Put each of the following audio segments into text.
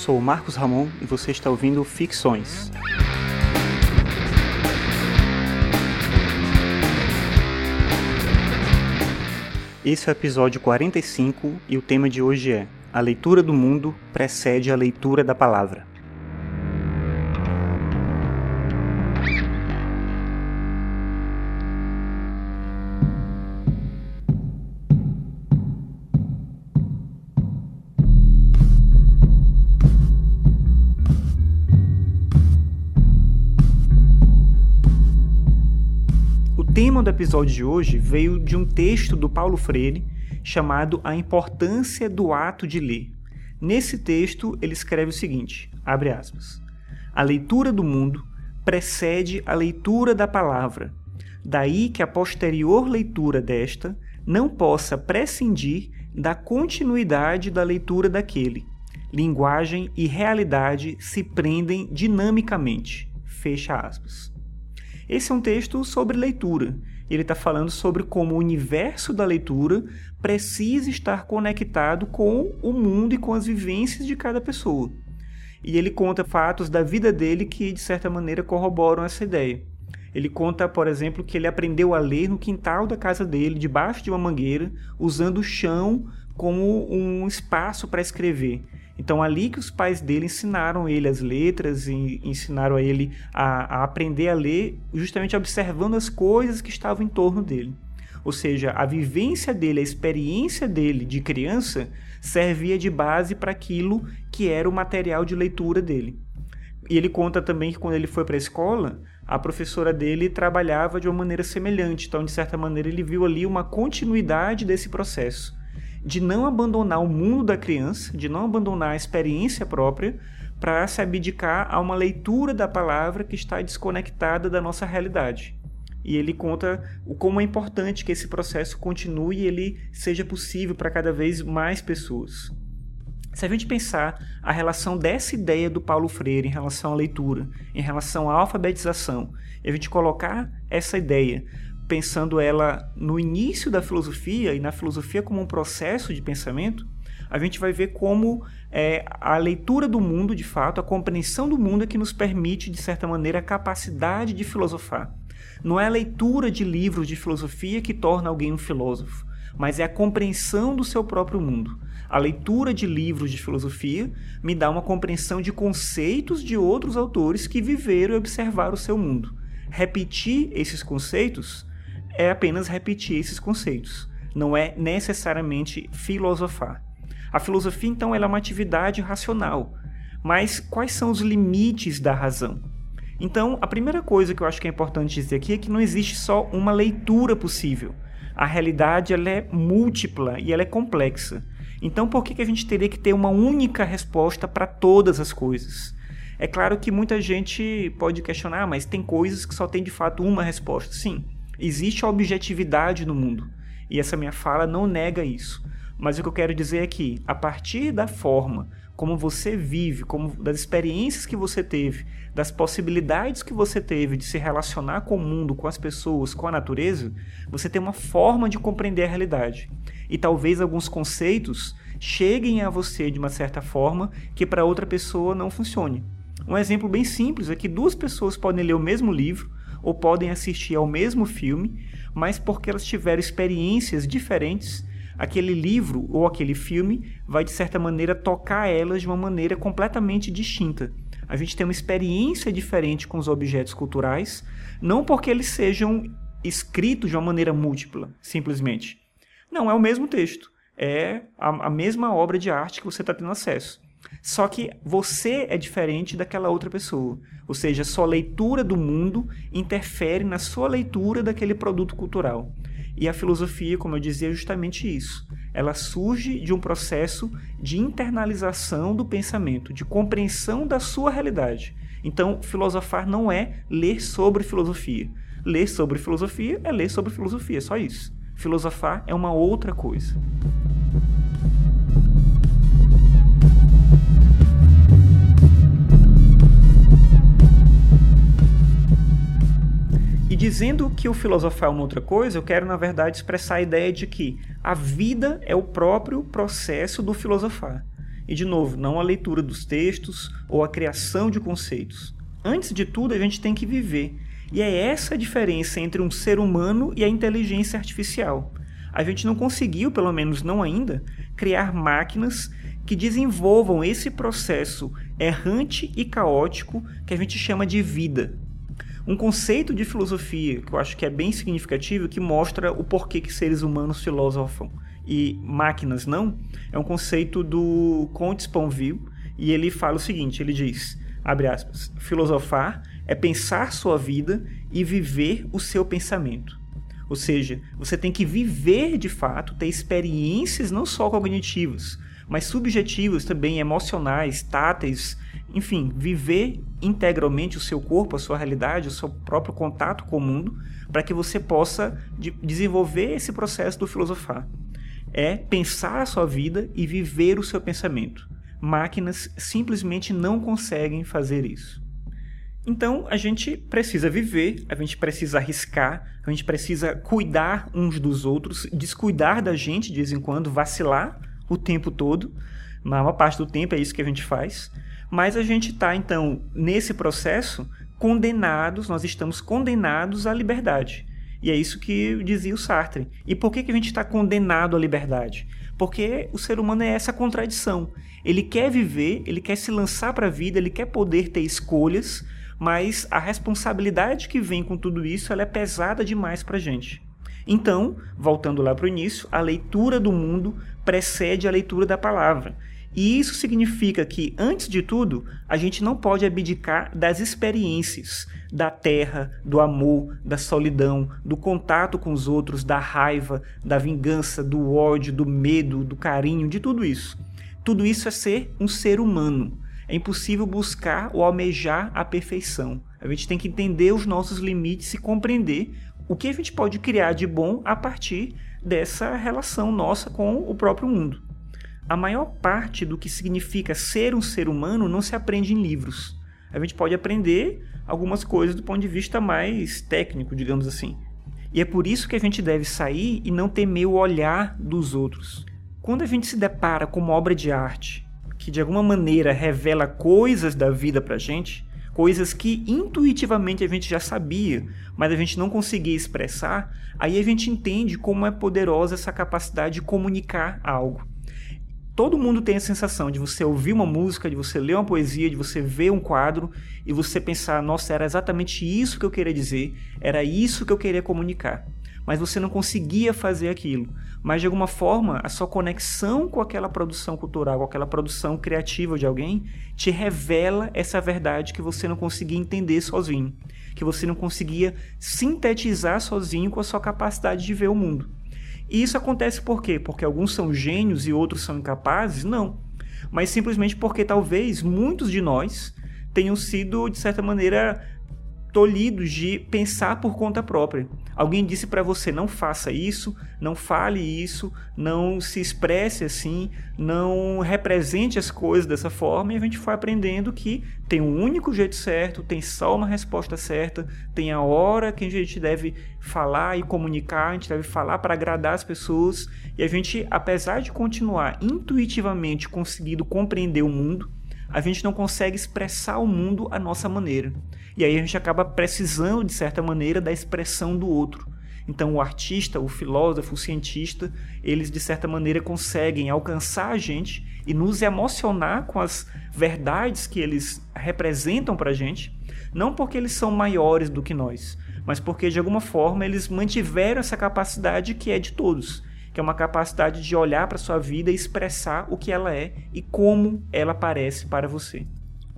sou o Marcos Ramon e você está ouvindo Ficções. Esse é o episódio 45 e o tema de hoje é A leitura do mundo precede a leitura da palavra. Tema do episódio de hoje veio de um texto do Paulo Freire chamado A Importância do Ato de Ler. Nesse texto, ele escreve o seguinte: abre aspas. A leitura do mundo precede a leitura da palavra. Daí que a posterior leitura desta não possa prescindir da continuidade da leitura daquele. Linguagem e realidade se prendem dinamicamente. Fecha aspas. Esse é um texto sobre leitura. Ele está falando sobre como o universo da leitura precisa estar conectado com o mundo e com as vivências de cada pessoa. E ele conta fatos da vida dele que, de certa maneira, corroboram essa ideia. Ele conta, por exemplo, que ele aprendeu a ler no quintal da casa dele, debaixo de uma mangueira, usando o chão como um espaço para escrever. Então, ali que os pais dele ensinaram ele as letras e ensinaram a ele a, a aprender a ler, justamente observando as coisas que estavam em torno dele. Ou seja, a vivência dele, a experiência dele de criança servia de base para aquilo que era o material de leitura dele. E ele conta também que quando ele foi para a escola, a professora dele trabalhava de uma maneira semelhante. Então, de certa maneira, ele viu ali uma continuidade desse processo de não abandonar o mundo da criança, de não abandonar a experiência própria, para se abdicar a uma leitura da palavra que está desconectada da nossa realidade. E ele conta o como é importante que esse processo continue e ele seja possível para cada vez mais pessoas. Se a gente pensar a relação dessa ideia do Paulo Freire em relação à leitura, em relação à alfabetização, e a gente colocar essa ideia pensando ela no início da filosofia e na filosofia como um processo de pensamento, a gente vai ver como é, a leitura do mundo, de fato, a compreensão do mundo é que nos permite, de certa maneira, a capacidade de filosofar. Não é a leitura de livros de filosofia que torna alguém um filósofo, mas é a compreensão do seu próprio mundo. A leitura de livros de filosofia me dá uma compreensão de conceitos de outros autores que viveram e observaram o seu mundo. Repetir esses conceitos é apenas repetir esses conceitos, não é necessariamente filosofar. A filosofia, então, é uma atividade racional, mas quais são os limites da razão? Então, a primeira coisa que eu acho que é importante dizer aqui é que não existe só uma leitura possível. A realidade ela é múltipla e ela é complexa. Então, por que, que a gente teria que ter uma única resposta para todas as coisas? É claro que muita gente pode questionar, mas tem coisas que só tem de fato uma resposta. Sim, Existe a objetividade no mundo. E essa minha fala não nega isso. Mas o que eu quero dizer é que, a partir da forma como você vive, como das experiências que você teve, das possibilidades que você teve de se relacionar com o mundo, com as pessoas, com a natureza, você tem uma forma de compreender a realidade. E talvez alguns conceitos cheguem a você de uma certa forma que para outra pessoa não funcione. Um exemplo bem simples é que duas pessoas podem ler o mesmo livro, ou podem assistir ao mesmo filme, mas porque elas tiveram experiências diferentes, aquele livro ou aquele filme vai de certa maneira tocar elas de uma maneira completamente distinta. A gente tem uma experiência diferente com os objetos culturais, não porque eles sejam escritos de uma maneira múltipla, simplesmente. Não, é o mesmo texto. É a, a mesma obra de arte que você está tendo acesso. Só que você é diferente daquela outra pessoa. Ou seja, sua leitura do mundo interfere na sua leitura daquele produto cultural. E a filosofia, como eu dizia, é justamente isso. Ela surge de um processo de internalização do pensamento, de compreensão da sua realidade. Então, filosofar não é ler sobre filosofia. Ler sobre filosofia é ler sobre filosofia, só isso. Filosofar é uma outra coisa. Dizendo que o filosofar é uma outra coisa, eu quero, na verdade, expressar a ideia de que a vida é o próprio processo do filosofar. E, de novo, não a leitura dos textos ou a criação de conceitos. Antes de tudo, a gente tem que viver. E é essa a diferença entre um ser humano e a inteligência artificial. A gente não conseguiu, pelo menos não ainda, criar máquinas que desenvolvam esse processo errante e caótico que a gente chama de vida. Um conceito de filosofia que eu acho que é bem significativo, que mostra o porquê que seres humanos filosofam e máquinas não, é um conceito do Comte Sponville, e ele fala o seguinte, ele diz, abre aspas, filosofar é pensar sua vida e viver o seu pensamento. Ou seja, você tem que viver de fato, ter experiências não só cognitivas, mas subjetivas também, emocionais, táteis, enfim, viver integralmente o seu corpo, a sua realidade, o seu próprio contato com o mundo, para que você possa de desenvolver esse processo do filosofar. É pensar a sua vida e viver o seu pensamento. Máquinas simplesmente não conseguem fazer isso. Então a gente precisa viver, a gente precisa arriscar, a gente precisa cuidar uns dos outros, descuidar da gente de vez em quando, vacilar o tempo todo. Na maior parte do tempo é isso que a gente faz. Mas a gente está, então, nesse processo, condenados, nós estamos condenados à liberdade. E é isso que dizia o Sartre. E por que, que a gente está condenado à liberdade? Porque o ser humano é essa contradição. Ele quer viver, ele quer se lançar para a vida, ele quer poder ter escolhas, mas a responsabilidade que vem com tudo isso é pesada demais para a gente. Então, voltando lá para o início, a leitura do mundo precede a leitura da palavra. E isso significa que, antes de tudo, a gente não pode abdicar das experiências da terra, do amor, da solidão, do contato com os outros, da raiva, da vingança, do ódio, do medo, do carinho, de tudo isso. Tudo isso é ser um ser humano. É impossível buscar ou almejar a perfeição. A gente tem que entender os nossos limites e compreender o que a gente pode criar de bom a partir dessa relação nossa com o próprio mundo. A maior parte do que significa ser um ser humano não se aprende em livros. A gente pode aprender algumas coisas do ponto de vista mais técnico, digamos assim. E é por isso que a gente deve sair e não temer o olhar dos outros. Quando a gente se depara com uma obra de arte que de alguma maneira revela coisas da vida pra gente, coisas que intuitivamente a gente já sabia, mas a gente não conseguia expressar, aí a gente entende como é poderosa essa capacidade de comunicar algo. Todo mundo tem a sensação de você ouvir uma música, de você ler uma poesia, de você ver um quadro e você pensar: nossa, era exatamente isso que eu queria dizer, era isso que eu queria comunicar mas você não conseguia fazer aquilo. Mas de alguma forma, a sua conexão com aquela produção cultural, com aquela produção criativa de alguém, te revela essa verdade que você não conseguia entender sozinho, que você não conseguia sintetizar sozinho com a sua capacidade de ver o mundo. E isso acontece por quê? Porque alguns são gênios e outros são incapazes? Não. Mas simplesmente porque talvez muitos de nós tenham sido, de certa maneira, tolhidos de pensar por conta própria. Alguém disse para você: não faça isso, não fale isso, não se expresse assim, não represente as coisas dessa forma, e a gente foi aprendendo que tem um único jeito certo, tem só uma resposta certa, tem a hora que a gente deve falar e comunicar, a gente deve falar para agradar as pessoas, e a gente, apesar de continuar intuitivamente conseguindo compreender o mundo, a gente não consegue expressar o mundo à nossa maneira. E aí a gente acaba precisando, de certa maneira, da expressão do outro. Então, o artista, o filósofo, o cientista, eles de certa maneira conseguem alcançar a gente e nos emocionar com as verdades que eles representam para a gente, não porque eles são maiores do que nós, mas porque de alguma forma eles mantiveram essa capacidade que é de todos, que é uma capacidade de olhar para sua vida e expressar o que ela é e como ela parece para você.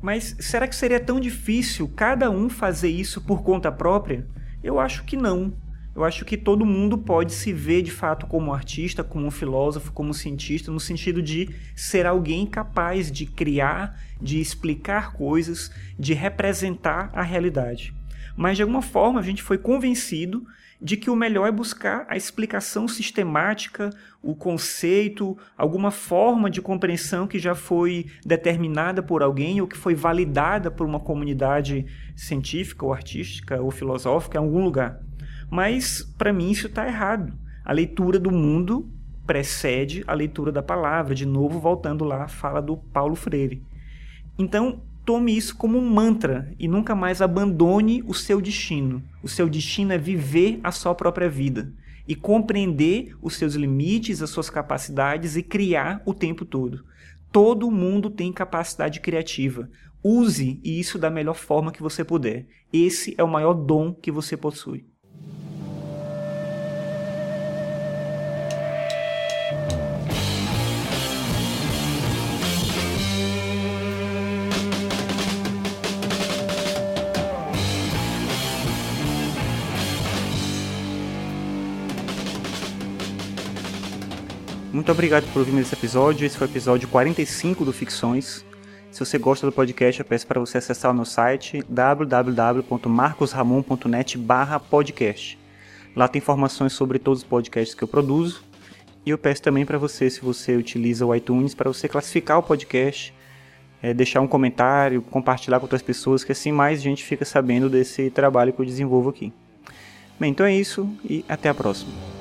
Mas será que seria tão difícil cada um fazer isso por conta própria? Eu acho que não. Eu acho que todo mundo pode se ver de fato como artista, como filósofo, como cientista, no sentido de ser alguém capaz de criar, de explicar coisas, de representar a realidade. Mas de alguma forma a gente foi convencido de que o melhor é buscar a explicação sistemática, o conceito, alguma forma de compreensão que já foi determinada por alguém ou que foi validada por uma comunidade científica ou artística ou filosófica em algum lugar. Mas para mim isso está errado. A leitura do mundo precede a leitura da palavra. De novo, voltando lá, fala do Paulo Freire. Então, tome isso como um mantra e nunca mais abandone o seu destino. O seu destino é viver a sua própria vida e compreender os seus limites, as suas capacidades e criar o tempo todo. Todo mundo tem capacidade criativa. Use isso da melhor forma que você puder. Esse é o maior dom que você possui. Muito obrigado por ouvir esse episódio. Esse foi o episódio 45 do Ficções. Se você gosta do podcast, eu peço para você acessar o meu site www.marcosramon.net/podcast. Lá tem informações sobre todos os podcasts que eu produzo. E eu peço também para você, se você utiliza o iTunes, para você classificar o podcast, é, deixar um comentário, compartilhar com outras pessoas, que assim mais gente fica sabendo desse trabalho que eu desenvolvo aqui. Bem, então é isso e até a próxima.